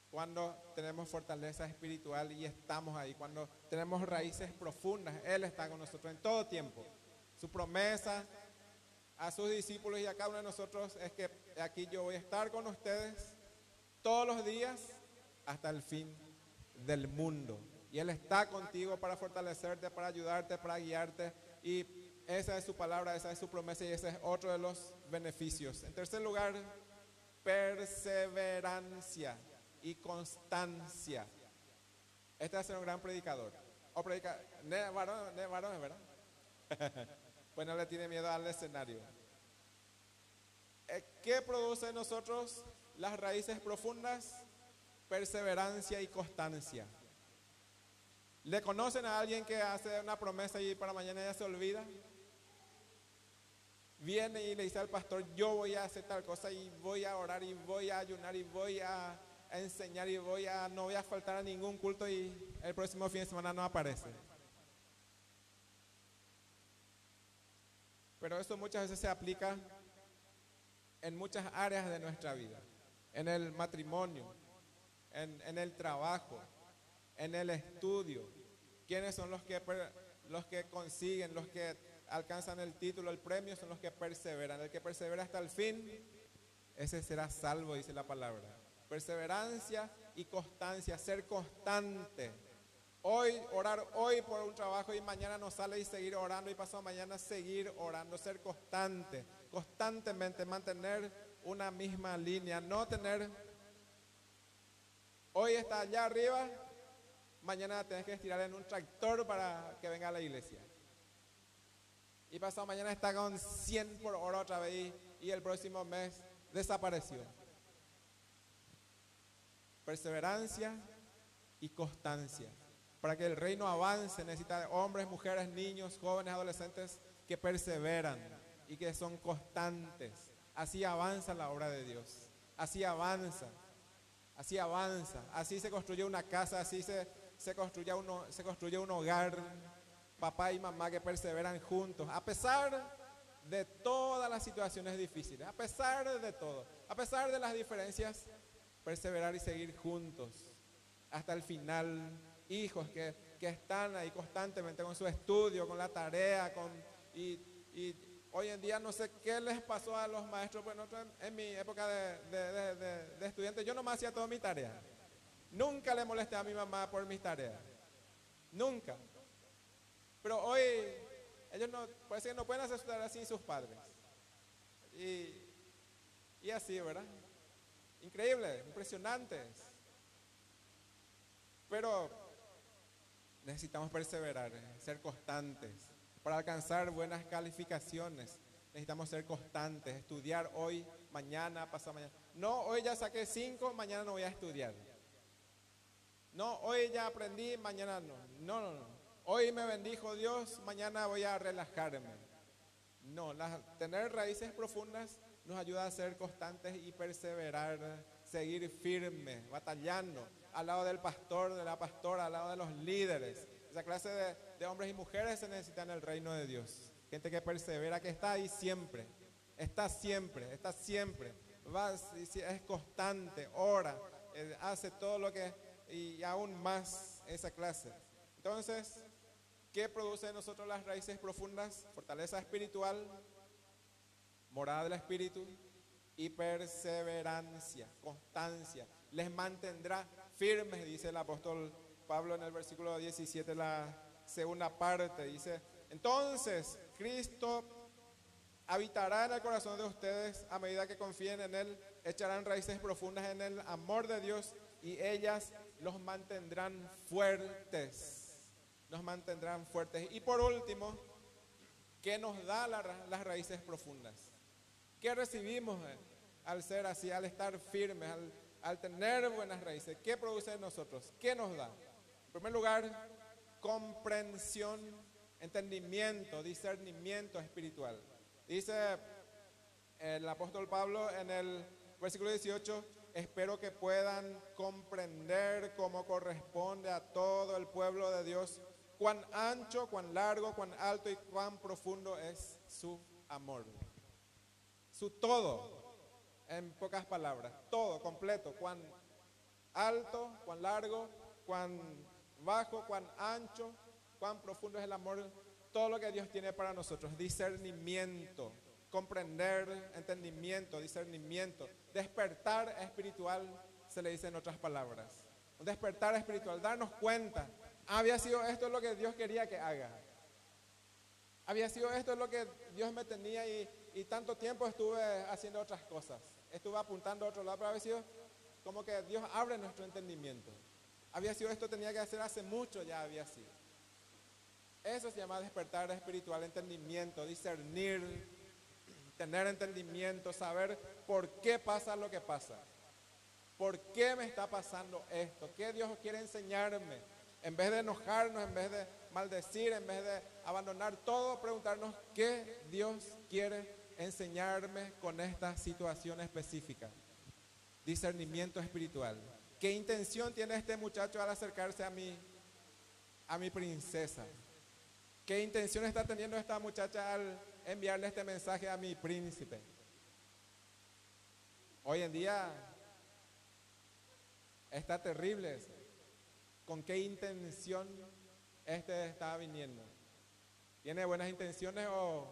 Cuando tenemos fortaleza espiritual y estamos ahí, cuando tenemos raíces profundas, Él está con nosotros en todo tiempo. Su promesa a sus discípulos y a cada uno de nosotros es que aquí yo voy a estar con ustedes todos los días hasta el fin del mundo. Y Él está contigo para fortalecerte, para ayudarte, para guiarte. Y esa es su palabra, esa es su promesa y ese es otro de los beneficios. En tercer lugar, perseverancia y constancia. Este va a ser un gran predicador. O predica, ne varón, ne varón, ¿verdad? pues no le tiene miedo al escenario. Eh, ¿Qué produce en nosotros las raíces profundas? Perseverancia y constancia. ¿Le conocen a alguien que hace una promesa y para mañana ya se olvida? Viene y le dice al pastor, yo voy a hacer tal cosa y voy a orar y voy a ayunar y voy a, enseñar y voy a, no voy a faltar a ningún culto y el próximo fin de semana no aparece. Pero eso muchas veces se aplica en muchas áreas de nuestra vida, en el matrimonio, en el trabajo, en el estudio. ¿Quiénes son los que, los que consiguen, los que alcanzan el título, el premio? Son los que perseveran. El que persevera hasta el fin, ese será salvo, dice la palabra. Perseverancia y constancia, ser constante. Hoy, orar hoy por un trabajo y mañana no sale y seguir orando y pasado mañana seguir orando, ser constante, constantemente mantener una misma línea, no tener, hoy está allá arriba, mañana tenés que estirar en un tractor para que venga a la iglesia. Y pasado mañana está con 100 por hora otra vez y, el próximo mes desapareció. Perseverancia y constancia. Para que el reino avance necesita hombres, mujeres, niños, jóvenes, adolescentes que perseveran y que son constantes. Así avanza la obra de Dios. Así avanza. Así avanza. Así se construye una casa, así se, se, construye, uno, se construye un hogar. Papá y mamá que perseveran juntos. A pesar de todas las situaciones difíciles, a pesar de todo, a pesar de las diferencias, perseverar y seguir juntos hasta el final hijos que, que, están ahí constantemente con su estudio, con la tarea, con, y, y, hoy en día no sé qué les pasó a los maestros, pues en mi época de, de, de, de, estudiante yo nomás hacía toda mi tarea. Nunca le molesté a mi mamá por mis tareas. Nunca. Pero hoy ellos no, parece que no pueden hacer su tarea sin sus padres. Y, y así, ¿verdad? Increíble, impresionantes. Pero necesitamos perseverar, ser constantes. Para alcanzar buenas calificaciones, necesitamos ser constantes, estudiar hoy, mañana, pasado mañana. No, hoy ya saqué cinco, mañana no voy a estudiar. No, hoy ya aprendí, mañana no. No, no, no. hoy me bendijo Dios, mañana voy a relajarme. No, tener raíces profundas nos ayuda a ser constantes y perseverar, seguir firmes, batallando al lado del pastor, de la pastora, al lado de los líderes. Esa clase de, hombres y mujeres se necesita en el reino de Dios. Gente que persevera, que está ahí siempre, está siempre, está siempre. Va, es constante, ora, eh, hace todo lo que, y aún más esa clase. Entonces, ¿Qué produce en nosotros las raíces profundas? Fortaleza espiritual, morada del espíritu y perseverancia, constancia. Les mantendrá firmes, dice el apóstol Pablo en el versículo 17, la segunda parte. Dice, entonces Cristo habitará en el corazón de ustedes a medida que confíen en Él, echarán raíces profundas en el amor de Dios y ellas los mantendrán fuertes nos mantendrán fuertes. Y por último, ¿qué nos da las raíces profundas? ¿Qué recibimos eh, al ser así, al estar firmes, al, al tener buenas raíces? ¿Qué produce en nosotros? ¿Qué nos da? En primer lugar, comprensión, entendimiento, discernimiento espiritual. Dice el apóstol Pablo en el versículo 18, espero que puedan comprender como corresponde a todo el pueblo de Dios cuán ancho, cuán largo, cuán alto y cuán profundo es su amor. Su todo, en pocas palabras, todo completo, cuán alto, cuán largo, cuán bajo, cuán ancho, cuán profundo es el amor, todo lo que Dios tiene para nosotros, discernimiento, comprender, entendimiento, discernimiento, despertar espiritual, se le dice en otras palabras. Despertar espiritual, darnos cuenta, había sido esto lo que Dios quería que haga. Había sido esto lo que Dios me tenía y, y tanto tiempo estuve haciendo otras cosas. Estuve apuntando a otro lado, pero había sido como que Dios abre nuestro entendimiento. Había sido esto, tenía que hacer hace mucho, ya había sido. Eso se llama despertar espiritual, entendimiento, discernir, tener entendimiento, saber por qué pasa lo que pasa. ¿Por qué me está pasando esto? ¿Qué Dios quiere enseñarme? En vez de enojarnos, en vez de maldecir, en vez de abandonar todo, preguntarnos qué Dios quiere enseñarme con esta situación específica. Discernimiento espiritual. ¿Qué intención tiene este muchacho al acercarse a mí, a mi princesa? ¿Qué intención está teniendo esta muchacha al enviarle este mensaje a mi príncipe? Hoy en día está terrible. ¿Con qué intención este está viniendo? ¿Tiene buenas intenciones o...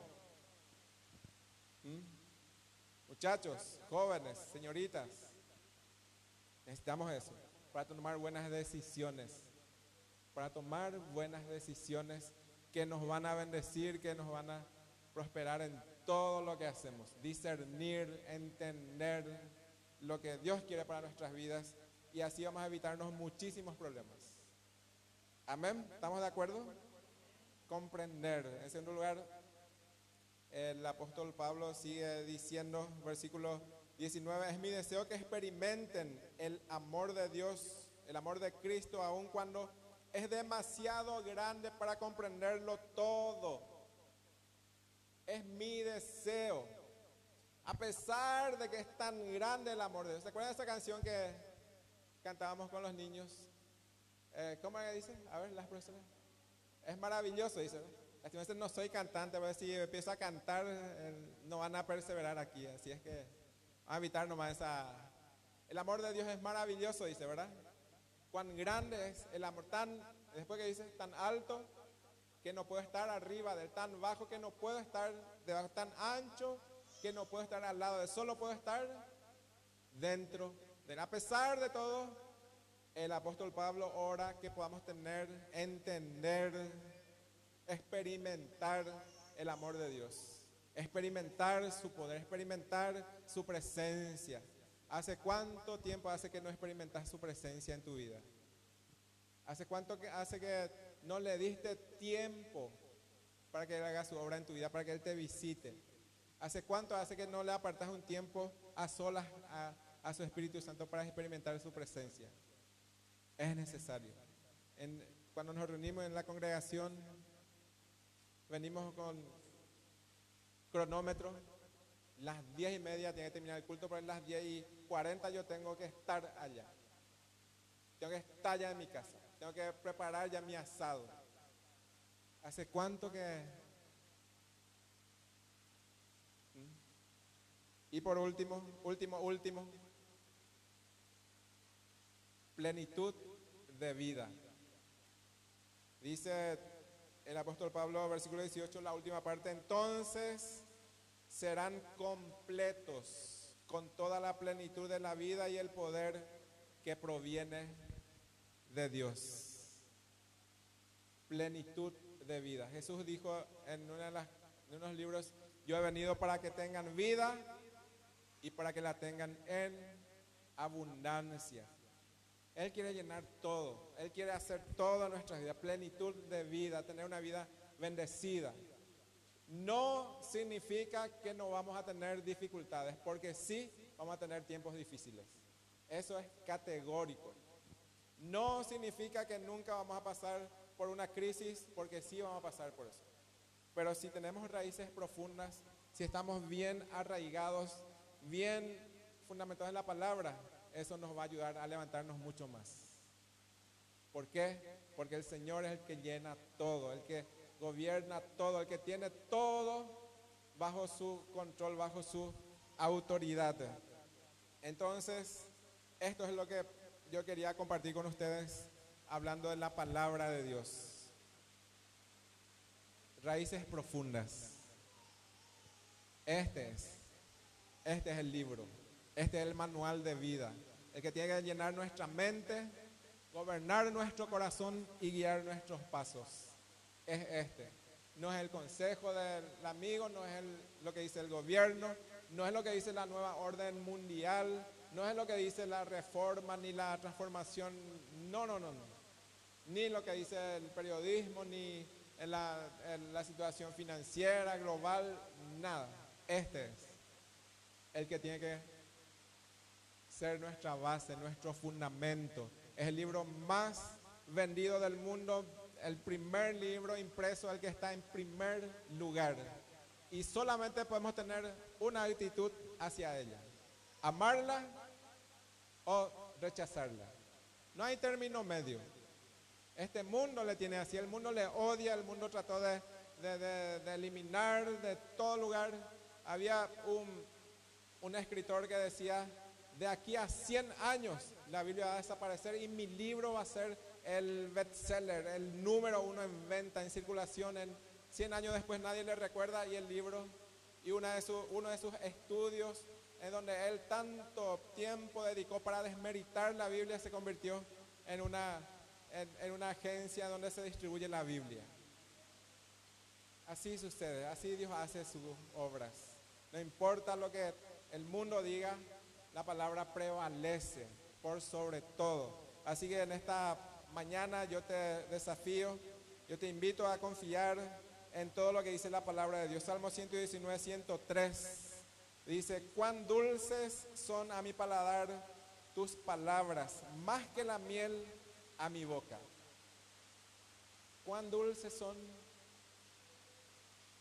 ¿Mm? Muchachos, jóvenes, señoritas, necesitamos eso para tomar buenas decisiones, para tomar buenas decisiones que nos van a bendecir, que nos van a prosperar en todo lo que hacemos, discernir, entender lo que Dios quiere para nuestras vidas y así vamos a evitarnos muchísimos problemas. Amén, ¿estamos de acuerdo? Comprender. En segundo lugar, el apóstol Pablo sigue diciendo, versículo 19, es mi deseo que experimenten el amor de Dios, el amor de Cristo, aun cuando es demasiado grande para comprenderlo todo. Es mi deseo. A pesar de que es tan grande el amor de Dios. ¿Se acuerdan de esa canción que cantábamos con los niños? Eh, ¿Cómo dice? A ver, las profesoras. Es maravilloso, dice. ¿no? No soy cantante, pero si empiezo a cantar, eh, no van a perseverar aquí. Así es que a evitar nomás esa. El amor de Dios es maravilloso, dice, ¿verdad? Cuán grande es el amor, tan, después que dice, tan alto que no puedo estar arriba del tan bajo que no puedo estar debajo, tan ancho que no puedo estar al lado de, solo puedo estar dentro de. A pesar de todo, el apóstol Pablo ora que podamos tener, entender, experimentar el amor de Dios, experimentar su poder, experimentar su presencia. ¿Hace cuánto tiempo hace que no experimentas su presencia en tu vida? ¿Hace cuánto que hace que no le diste tiempo para que Él haga su obra en tu vida, para que Él te visite? ¿Hace cuánto hace que no le apartas un tiempo a solas a, su Espíritu Santo para experimentar su presencia? Es necesario. Cuando nos reunimos en la congregación, venimos con cronómetro. Las diez y media tiene que terminar el culto, pero las 10 y 40 yo tengo que estar allá. Tengo que estar ya en mi casa. Tengo que preparar ya mi asado. ¿Hace cuánto que... ¿Mm? Y por último, último, último, plenitud de vida. Dice el apóstol Pablo, versículo 18, la última parte, entonces serán completos con toda la plenitud de la vida y el poder que proviene de Dios. Plenitud de vida. Jesús dijo en, una de las, en unos libros, yo he venido para que tengan vida y para que la tengan en abundancia. Él quiere llenar todo, Él quiere hacer toda nuestra vida, plenitud de vida, tener una vida bendecida. No significa que no vamos a tener dificultades, porque sí vamos a tener tiempos difíciles. Eso es categórico. No significa que nunca vamos a pasar por una crisis, porque sí vamos a pasar por eso. Pero si tenemos raíces profundas, si estamos bien arraigados, bien fundamentados en la palabra, eso nos va a ayudar a levantarnos mucho más. ¿Por qué? Porque el Señor es el que llena todo, el que gobierna todo, el que tiene todo bajo su control, bajo su autoridad. Entonces, esto es lo que yo quería compartir con ustedes hablando de la palabra de Dios. Raíces profundas. Este es, este es el libro, este es el manual de vida, el que tiene que llenar nuestra mente, gobernar nuestro corazón y guiar nuestros pasos es este. No es el consejo del amigo, no es lo que dice el gobierno, no es lo que dice la nueva orden mundial, no es lo que dice la reforma ni la transformación, no, no, no, no. Ni lo que dice el periodismo, ni la, la situación financiera, global, nada. Este es el que tiene que ser nuestra base, nuestro fundamento. Es el libro más vendido del mundo, el primer libro impreso, el que está en primer lugar. Y solamente podemos tener una actitud hacia ella. Amarla o rechazarla. No hay término medio. Este mundo le tiene así, el mundo le odia, el mundo trató de, eliminar de todo lugar. Había un, escritor que decía, de aquí a 100 años la Biblia va a desaparecer y mi libro va a ser el bestseller, el número uno en venta, en circulación. En 100 años después nadie le recuerda y el libro y una de uno de sus estudios en donde él tanto tiempo dedicó para desmeritar la Biblia se convirtió en una, en, una agencia donde se distribuye la Biblia. Así sucede, así Dios hace sus obras. No importa lo que el mundo diga, la palabra prevalece por sobre todo. Así que en esta mañana yo te desafío, yo te invito a confiar en todo lo que dice la palabra de Dios. Salmo 119, 103 dice, cuán dulces son a mi paladar tus palabras, más que la miel a mi boca. Cuán dulces son.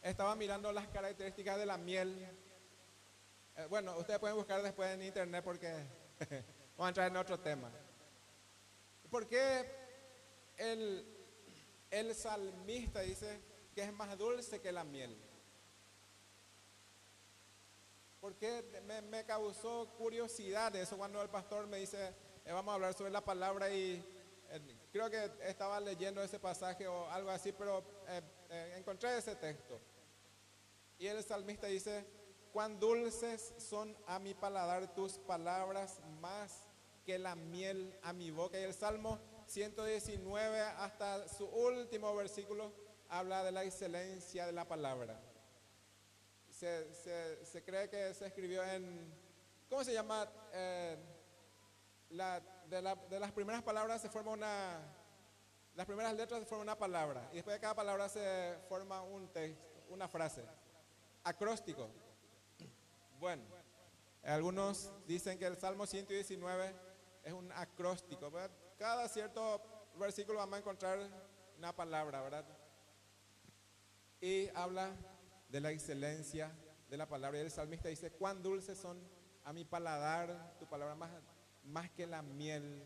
Estaba mirando las características de la miel. Eh, bueno, ustedes pueden buscar después en internet porque vamos a entrar en otro tema. ¿Por qué el, el salmista dice que es más dulce que la miel? Porque me, causó curiosidad eso cuando el pastor me dice, eh, vamos a hablar sobre la palabra y eh, creo que estaba leyendo ese pasaje o algo así, pero eh, encontré ese texto. Y el salmista dice, cuán dulces son a mi paladar tus palabras más que la miel a mi boca. Y el Salmo 119 hasta su último versículo habla de la excelencia de la palabra. Se, se, cree que se escribió en, ¿cómo se llama? Eh, la, de, la, de, las primeras palabras se forma una, las primeras letras se forma una palabra y después de cada palabra se forma un texto, una frase. Acróstico. Bueno, algunos dicen que el Salmo 119 es un acróstico. Cada cierto versículo vamos a encontrar una palabra, ¿verdad? Y habla de la excelencia de la palabra. Y el salmista dice, cuán dulces son a mi paladar tu palabra, más, más que la miel